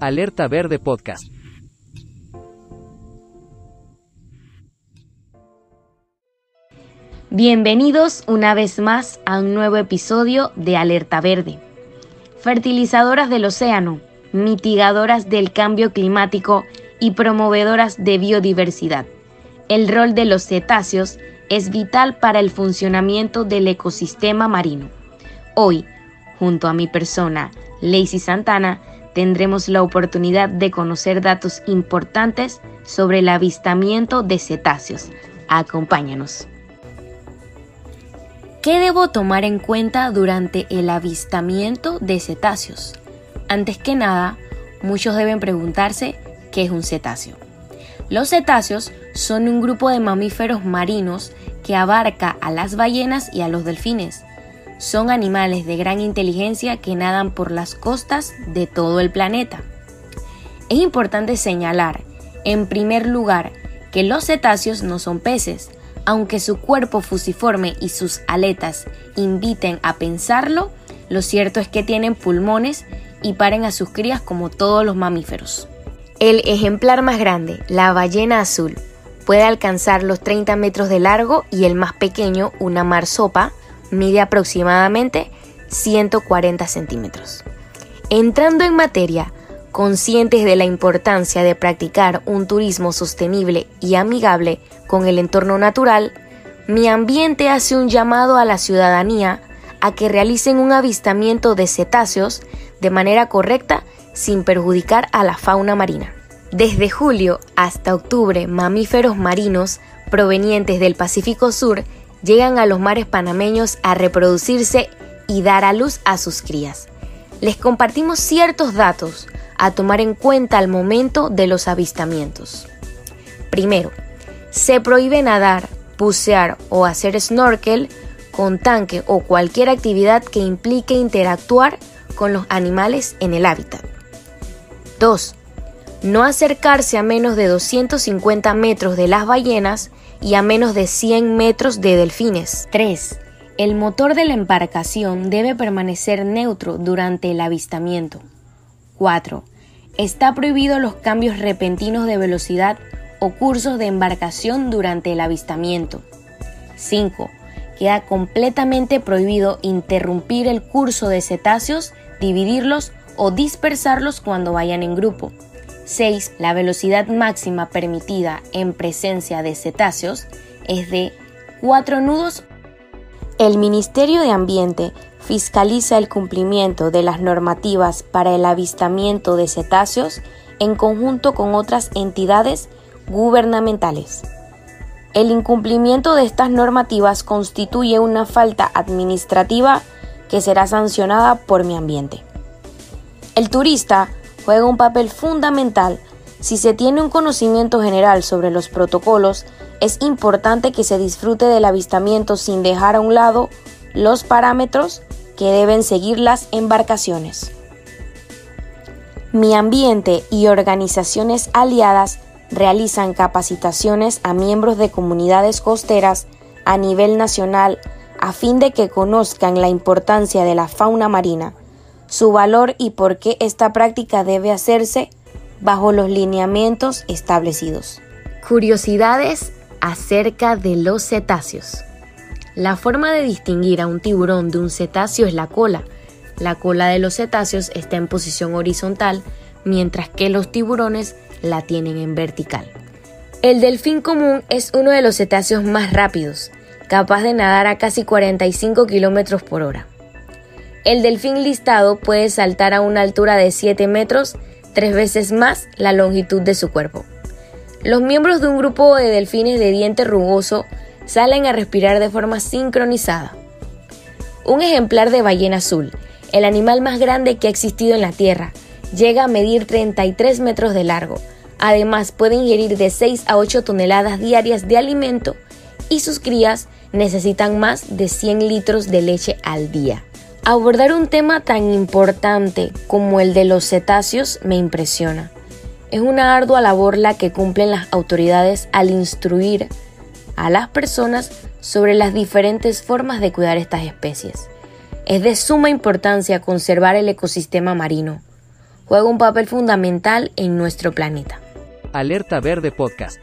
Alerta Verde Podcast. Bienvenidos una vez más a un nuevo episodio de Alerta Verde. Fertilizadoras del océano, mitigadoras del cambio climático y promovedoras de biodiversidad. El rol de los cetáceos es vital para el funcionamiento del ecosistema marino. Hoy, junto a mi persona, Lacey Santana, tendremos la oportunidad de conocer datos importantes sobre el avistamiento de cetáceos. Acompáñanos. ¿Qué debo tomar en cuenta durante el avistamiento de cetáceos? Antes que nada, muchos deben preguntarse qué es un cetáceo. Los cetáceos son un grupo de mamíferos marinos que abarca a las ballenas y a los delfines son animales de gran inteligencia que nadan por las costas de todo el planeta. Es importante señalar, en primer lugar, que los cetáceos no son peces, aunque su cuerpo fusiforme y sus aletas inviten a pensarlo, lo cierto es que tienen pulmones y paren a sus crías como todos los mamíferos. El ejemplar más grande, la ballena azul, puede alcanzar los 30 metros de largo y el más pequeño, una marsopa, mide aproximadamente 140 centímetros. Entrando en materia, conscientes de la importancia de practicar un turismo sostenible y amigable con el entorno natural, mi ambiente hace un llamado a la ciudadanía a que realicen un avistamiento de cetáceos de manera correcta sin perjudicar a la fauna marina. Desde julio hasta octubre, mamíferos marinos provenientes del Pacífico Sur llegan a los mares panameños a reproducirse y dar a luz a sus crías. Les compartimos ciertos datos a tomar en cuenta al momento de los avistamientos. Primero, se prohíbe nadar, bucear o hacer snorkel con tanque o cualquier actividad que implique interactuar con los animales en el hábitat. 2. No acercarse a menos de 250 metros de las ballenas y a menos de 100 metros de delfines. 3. El motor de la embarcación debe permanecer neutro durante el avistamiento. 4. Está prohibido los cambios repentinos de velocidad o cursos de embarcación durante el avistamiento. 5. Queda completamente prohibido interrumpir el curso de cetáceos, dividirlos o dispersarlos cuando vayan en grupo. 6. La velocidad máxima permitida en presencia de cetáceos es de 4 nudos. El Ministerio de Ambiente fiscaliza el cumplimiento de las normativas para el avistamiento de cetáceos en conjunto con otras entidades gubernamentales. El incumplimiento de estas normativas constituye una falta administrativa que será sancionada por mi ambiente. El turista juega un papel fundamental. Si se tiene un conocimiento general sobre los protocolos, es importante que se disfrute del avistamiento sin dejar a un lado los parámetros que deben seguir las embarcaciones. Mi ambiente y organizaciones aliadas realizan capacitaciones a miembros de comunidades costeras a nivel nacional a fin de que conozcan la importancia de la fauna marina, su valor y por qué esta práctica debe hacerse bajo los lineamientos establecidos. Curiosidades acerca de los cetáceos. La forma de distinguir a un tiburón de un cetáceo es la cola. La cola de los cetáceos está en posición horizontal, mientras que los tiburones la tienen en vertical. El delfín común es uno de los cetáceos más rápidos, capaz de nadar a casi 45 km por hora. El delfín listado puede saltar a una altura de 7 metros, tres veces más la longitud de su cuerpo. Los miembros de un grupo de delfines de diente rugoso salen a respirar de forma sincronizada. Un ejemplar de ballena azul, el animal más grande que ha existido en la Tierra, llega a medir 33 metros de largo. Además, puede ingerir de 6 a 8 toneladas diarias de alimento y sus crías necesitan más de 100 litros de leche al día. Abordar un tema tan importante como el de los cetáceos me impresiona. Es una ardua labor la que cumplen las autoridades al instruir a las personas sobre las diferentes formas de cuidar estas especies. Es de suma importancia conservar el ecosistema marino. juega un papel fundamental en nuestro planeta. Alerta Verde Podcast.